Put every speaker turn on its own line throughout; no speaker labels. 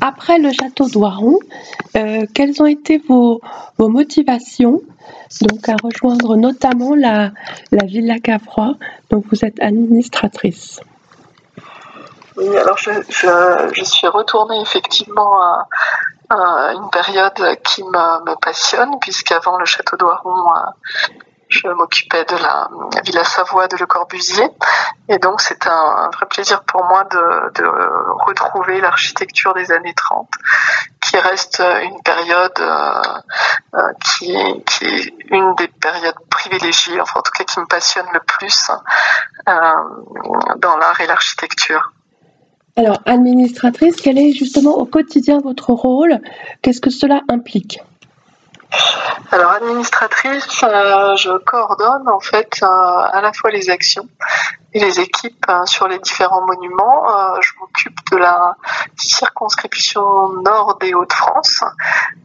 après le château d'Oiron, euh, quelles ont été vos, motivations donc à rejoindre notamment la, la Villa Cavrois, dont vous êtes administratrice?
Oui, alors je, je, suis retournée effectivement à, une période qui me, me passionne, puisqu'avant le château d'Oiron, je m'occupais de la, Villa Savoie de Le Corbusier. Et donc, c'est un, vrai plaisir pour moi de, retrouver l'architecture des années 30, qui reste une période euh, euh, qui, qui, est une des périodes privilégiées, enfin en tout cas qui me passionne le plus euh, dans l'art et l'architecture.
Alors, administratrice, quel est justement au quotidien votre rôle? Qu'est-ce que cela implique?
Alors administratrice, euh, je coordonne en fait euh, à la fois les actions et les équipes euh, sur les différents monuments. Je m'occupe de la circonscription nord des Hauts-de-France,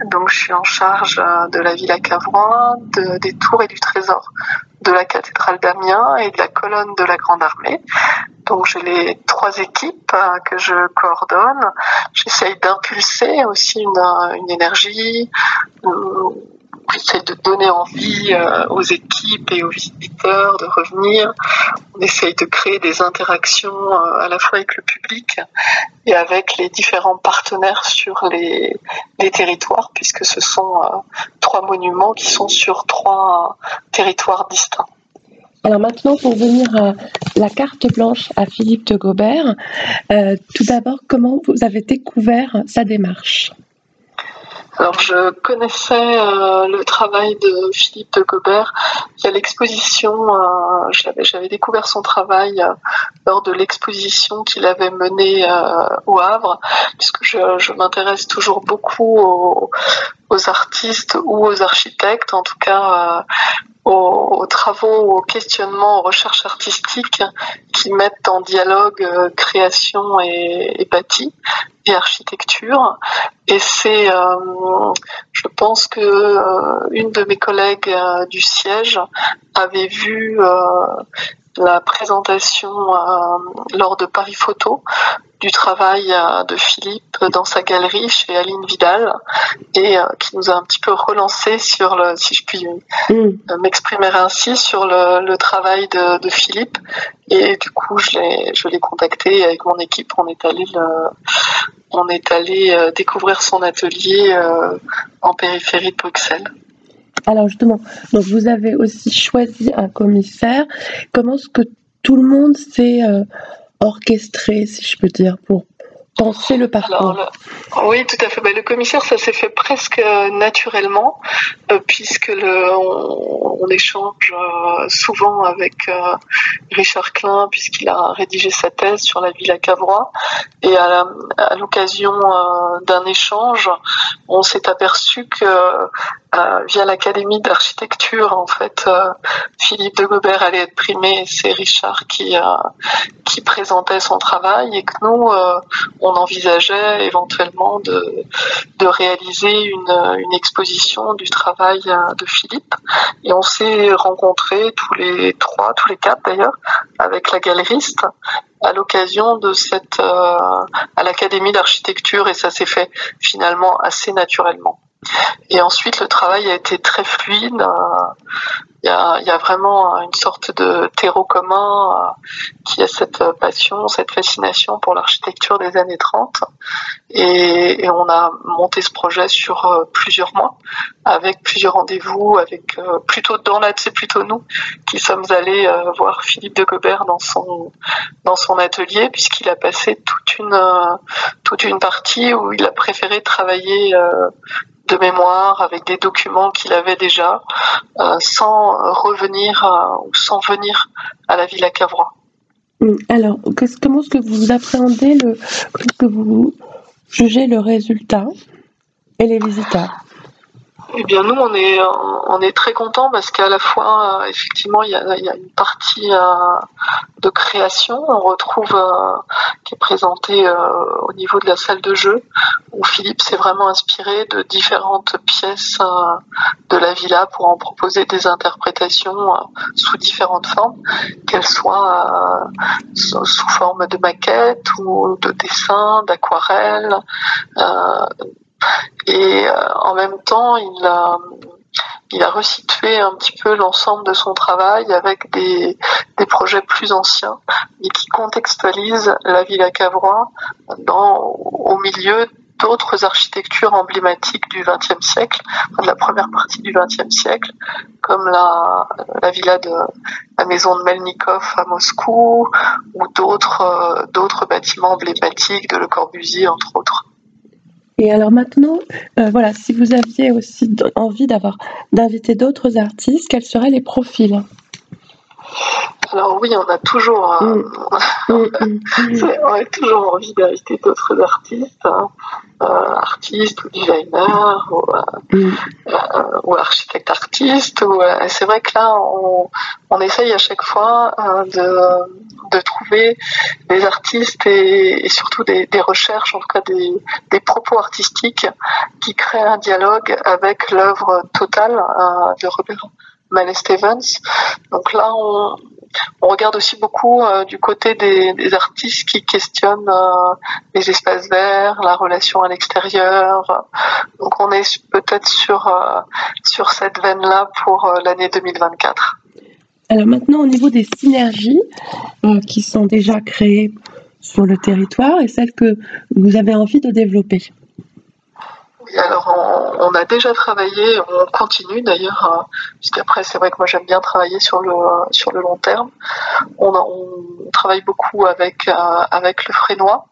donc je suis en charge de la Villa Cavrois, de, des tours et du trésor de la cathédrale d'Amiens et de la colonne de la Grande Armée. Donc j'ai les trois équipes euh, que je coordonne. J'essaye d'impulser aussi une, une énergie, essaie de donner envie euh, aux équipes et aux visiteurs de revenir. On essaye de créer des interactions euh, à la fois avec le public et avec les différents partenaires sur les, territoires, puisque ce sont euh, trois monuments qui sont sur trois territoires distincts.
Alors maintenant, pour venir à la carte blanche à Philippe de Gobert, tout d'abord, comment vous avez découvert sa démarche?
Alors je connaissais euh, le travail de Philippe de Gobert il y a l'exposition. Euh, J'avais découvert son travail euh, lors de l'exposition qu'il avait menée euh, au Havre, puisque je, je m'intéresse toujours beaucoup aux, aux, artistes ou aux architectes, en tout cas euh, aux, aux, travaux, aux questionnements, aux recherches artistiques qui mettent en dialogue euh, création et, et bâti et architecture. Et c'est, euh, je pense que une de mes collègues du siège avait vu la présentation lors de Paris Photo du travail de Philippe dans sa galerie chez Aline Vidal et qui nous a un petit peu relancé sur le, si je puis mm. m'exprimer ainsi, sur le, le travail de, de, Philippe. Et du coup, je l'ai, je l'ai contacté avec mon équipe. On est allé le, on est allé euh, découvrir son atelier euh, en périphérie de Bruxelles.
Alors justement, donc vous avez aussi choisi un commissaire. Comment est-ce que tout le monde s'est euh, orchestré, si je peux dire, pour penser le parcours
Oui, tout à fait. Ben, le commissaire, ça s'est fait presque naturellement, euh, puisque on, échange euh, souvent avec euh, Richard Klein, puisqu'il a rédigé sa thèse sur la ville à Cavrois. Et à, l'occasion d'un échange, on s'est aperçu que euh, via l'Académie d'architecture, en fait, euh, Philippe de Gobert allait être primé c'est Richard qui, euh, qui présentait son travail et que nous, on envisageait éventuellement de, de réaliser une, une exposition du travail de Philippe. Et on s'est rencontrés tous les trois, tous les quatre d'ailleurs, avec la galeriste à l'occasion de cette euh, à l'académie d'architecture et ça s'est fait finalement assez naturellement. Et ensuite, le travail a été très fluide. Il y a, il y a vraiment une sorte de terreau commun euh, qui a cette passion, cette fascination pour l'architecture des années 30. Et, on a monté ce projet sur euh, plusieurs mois, avec plusieurs rendez-vous, avec euh, plutôt dans la, c'est plutôt nous qui sommes allés voir Philippe de Gobert dans son atelier, puisqu'il a passé toute une partie où il a préféré travailler de mémoire avec des documents qu'il avait déjà, euh, sans revenir euh, ou sans venir à la Villa Cavrois.
Hum, alors, comment est-ce que vous appréhendez le, que vous jugez le résultat et les visiteurs?
Eh bien, nous, on est, on est très contents parce qu'à la fois, euh, effectivement, il y a, y a une partie euh, de création, on retrouve, euh, qui est présentée au niveau de la salle de jeu, où Philippe s'est vraiment inspiré de différentes pièces de la villa pour en proposer des interprétations sous différentes formes, qu'elles soient sous forme de maquettes ou de dessins, d'aquarelles et euh, en même temps, il a, resitué un petit peu l'ensemble de son travail avec des, projets plus anciens, mais qui contextualisent la ville à Cavrois dans, au milieu d'autres architectures emblématiques du XXe siècle, de la première partie du XXe siècle, comme la, la villa de la maison de Melnikov à Moscou, ou d'autres euh, d'autres bâtiments emblématiques de Le Corbusier, entre autres.
Et alors maintenant, euh, voilà, si vous aviez aussi envie d'inviter d'autres artistes, quels seraient les profils?
Alors oui, on a toujours, euh, mm. Mm, mm, on a toujours envie d'inviter d'autres artistes, hein. euh, artistes ou designers ou, ou architectes artistes. c'est vrai que là, on, on, essaye à chaque fois de de trouver des artistes et, surtout des, recherches, en tout cas des, propos artistiques qui créent un dialogue avec l'œuvre totale euh, de Robert Mallet Stevens. Donc là, on, regarde aussi beaucoup euh, du côté des, artistes qui questionnent euh, les espaces verts, la relation à l'extérieur. Donc on est peut-être sur, sur cette veine-là pour l'année 2024.
Alors maintenant, au niveau des synergies euh, qui sont déjà créées sur le territoire et celles que vous avez envie de développer.
Alors on, a déjà travaillé, on continue d'ailleurs, euh, puisqu'après c'est vrai que moi j'aime bien travailler sur le, sur le long terme. On, travaille beaucoup avec, euh, avec le Frénois.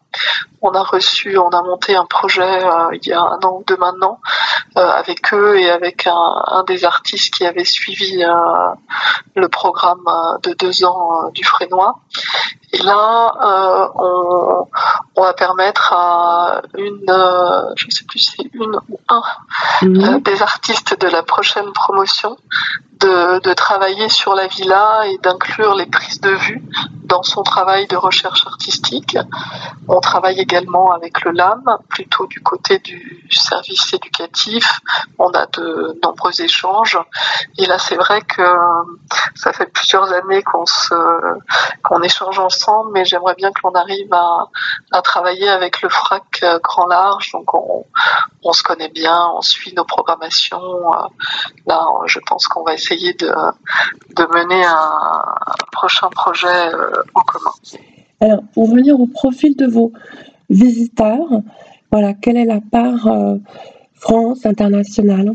On a reçu, on a monté un projet il y a un an ou deux maintenant euh, avec eux et avec un, des artistes qui avait suivi euh, le programme euh, de deux ans du Frénois. Et là, on, va permettre à une, je ne sais plus si c'est une ou un mhm. des artistes de la prochaine promotion de, travailler sur la villa et d'inclure les prises de vue dans son travail de recherche artistique. On travaille également avec le LAM, plutôt du côté du service éducatif. On a de nombreux échanges. Et là, c'est vrai que ça fait plusieurs années qu'on se, qu'on échange ensemble, mais j'aimerais bien que l'on arrive à, à travailler avec le FRAC grand large. Donc, on, on se connaît bien, on suit nos programmations. Là, je pense qu'on va essayer de, de mener un, prochain projet euh, en commun.
Alors, pour venir au profil de vos visiteurs, voilà, quelle est la part euh, France internationale?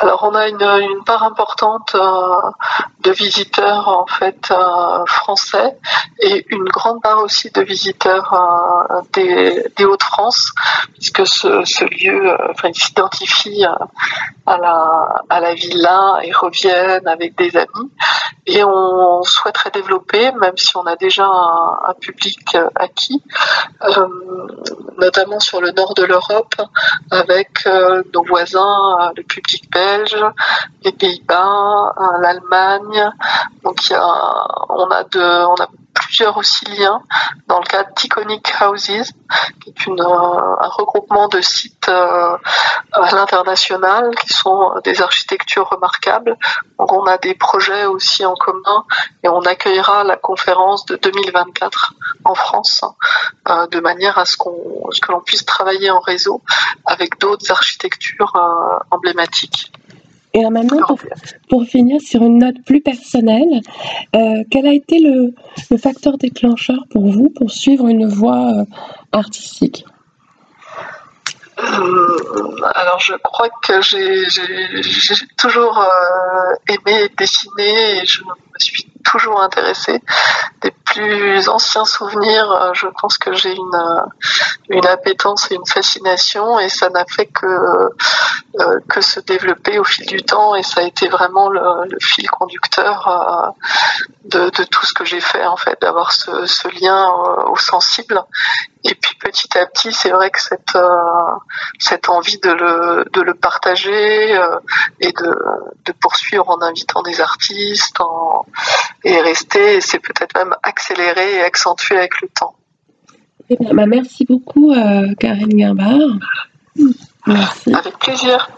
Alors on a une, part importante euh, de visiteurs en fait français et une grande part aussi de visiteurs des, des Hauts-de-France puisque ce, lieu s'identifie à la, villa et reviennent avec des amis. Et on souhaiterait développer, même si on a déjà un, public acquis, euh, notamment sur le nord de l'Europe, avec euh, nos voisins, euh, le public belge, les Pays-Bas, l'Allemagne. Donc il y a, on a de, on a plusieurs aussi liens dans le cadre d'Iconic Houses, qui est une, un regroupement de sites à l'international qui sont des architectures remarquables. On a des projets aussi en commun et on accueillera la conférence de 2024 en France euh, de manière à ce, qu'on, que l'on puisse travailler en réseau avec d'autres architectures euh, emblématiques.
Et maintenant, pour, finir sur une note plus personnelle, euh, quel a été le, facteur déclencheur pour vous pour suivre une voie artistique?
Euh, alors je crois que j'ai toujours euh, aimé dessiner et je me suis toujours intéressée plus anciens souvenirs, euh, je pense que j'ai une, euh, une appétence et une fascination et ça n'a fait que, euh, que se développer au fil du temps et ça a été vraiment le, fil conducteur de, tout ce que j'ai fait en fait, d'avoir ce, lien au sensible. Et puis petit à petit, c'est vrai que cette, cette envie de le, de le partager et de, de poursuivre en invitant des artistes et rester, c'est peut-être même accéléré et accentué avec le temps.
Eh bah, merci beaucoup, euh, Karine Guimbard.
Avec plaisir.